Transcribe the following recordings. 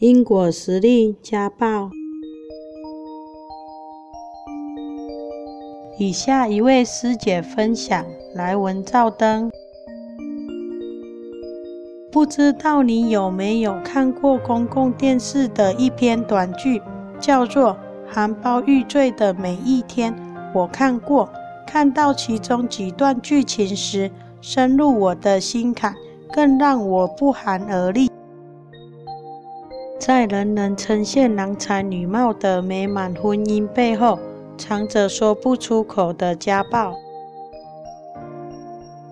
因果实力家暴。以下一位师姐分享：来文照灯。不知道你有没有看过公共电视的一篇短剧，叫做《含苞欲坠的每一天》。我看过，看到其中几段剧情时，深入我的心坎，更让我不寒而栗。在人人称羡郎才女貌的美满婚姻背后，藏着说不出口的家暴。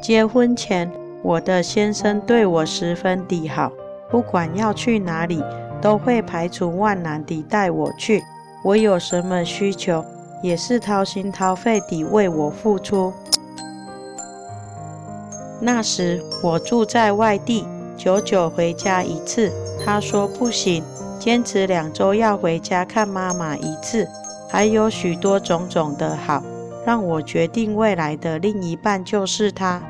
结婚前，我的先生对我十分的好，不管要去哪里，都会排除万难地带我去。我有什么需求，也是掏心掏肺地为我付出。那时我住在外地，久久回家一次。他说不行，坚持两周要回家看妈妈一次，还有许多种种的好，让我决定未来的另一半就是他。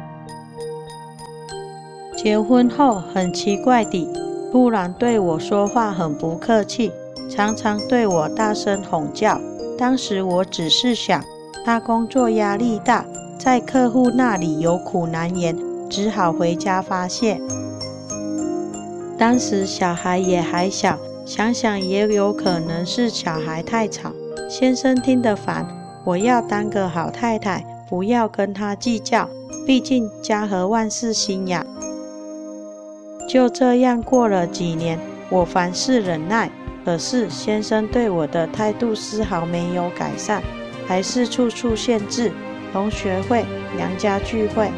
结婚后很奇怪地，突然对我说话很不客气，常常对我大声吼叫。当时我只是想，他工作压力大，在客户那里有苦难言，只好回家发泄。当时小孩也还小，想想也有可能是小孩太吵，先生听得烦。我要当个好太太，不要跟他计较，毕竟家和万事兴呀。就这样过了几年，我凡事忍耐，可是先生对我的态度丝毫没有改善，还是处处限制，同学会、娘家聚会，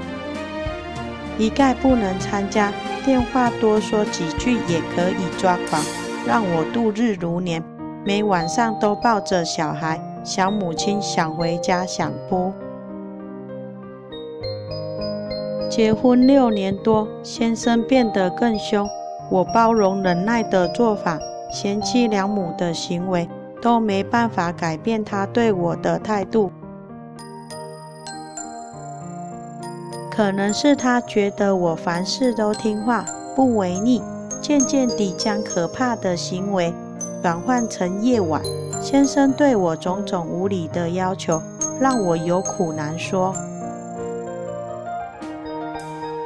一概不能参加。电话多说几句也可以抓狂，让我度日如年。每晚上都抱着小孩，想母亲，想回家，想哭。结婚六年多，先生变得更凶。我包容忍耐的做法，贤妻良母的行为，都没办法改变他对我的态度。可能是他觉得我凡事都听话，不违逆，渐渐地将可怕的行为转换成夜晚先生对我种种无理的要求，让我有苦难说。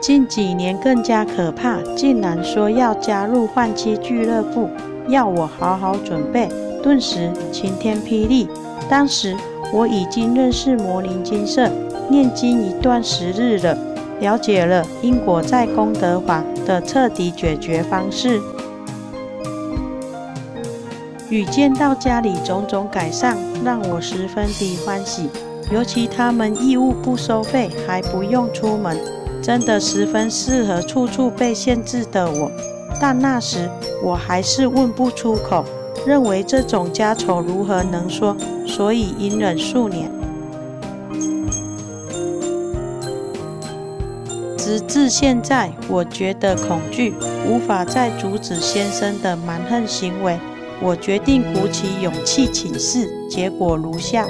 近几年更加可怕，竟然说要加入换妻俱乐部，要我好好准备，顿时晴天霹雳。当时我已经认识魔灵精舍。念经一段时日了，了解了因果在功德法的彻底解决方式，与见到家里种种改善，让我十分的欢喜。尤其他们义务不收费，还不用出门，真的十分适合处处被限制的我。但那时我还是问不出口，认为这种家丑如何能说，所以隐忍数年。直至现在，我觉得恐惧，无法再阻止先生的蛮横行为。我决定鼓起勇气请示，结果如下：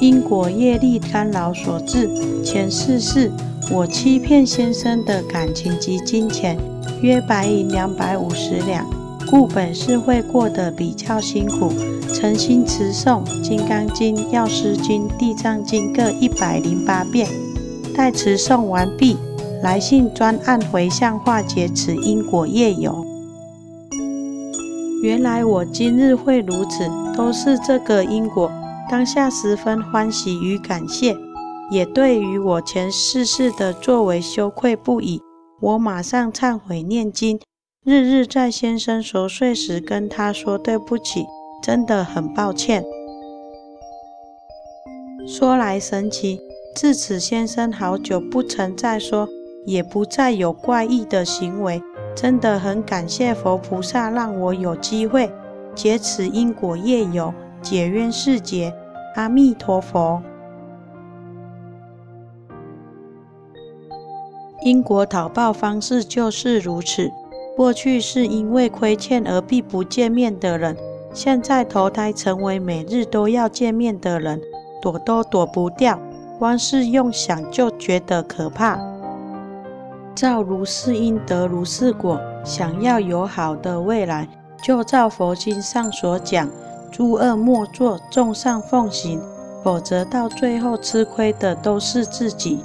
因果业力干扰所致。前世是我欺骗先生的感情及金钱，约白银两百五十两，故本是会过得比较辛苦。诚心持诵《金刚经》《药师经》《地藏经》各一百零八遍。待持诵完毕，来信专案回向化解此因果业由。原来我今日会如此，都是这个因果。当下十分欢喜与感谢，也对于我前世世的作为羞愧不已。我马上忏悔念经，日日在先生熟睡时跟他说对不起，真的很抱歉。说来神奇。自此，先生好久不曾再说，也不再有怪异的行为。真的很感谢佛菩萨，让我有机会解此因果业有，解冤释结。阿弥陀佛。因果讨报方式就是如此。过去是因为亏欠而避不见面的人，现在投胎成为每日都要见面的人，躲都躲不掉。光是用想就觉得可怕。造如是因，得如是果。想要有好的未来，就照佛经上所讲，诸恶莫作，众善奉行，否则到最后吃亏的都是自己。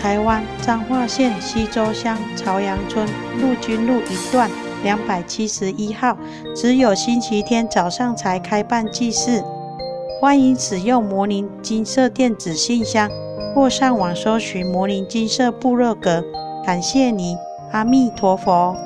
台湾彰化县溪州乡朝阳村陆军路一段两百七十一号，只有星期天早上才开办祭祀。欢迎使用魔灵金色电子信箱。或上网搜寻魔灵金色部落格，感谢你，阿弥陀佛。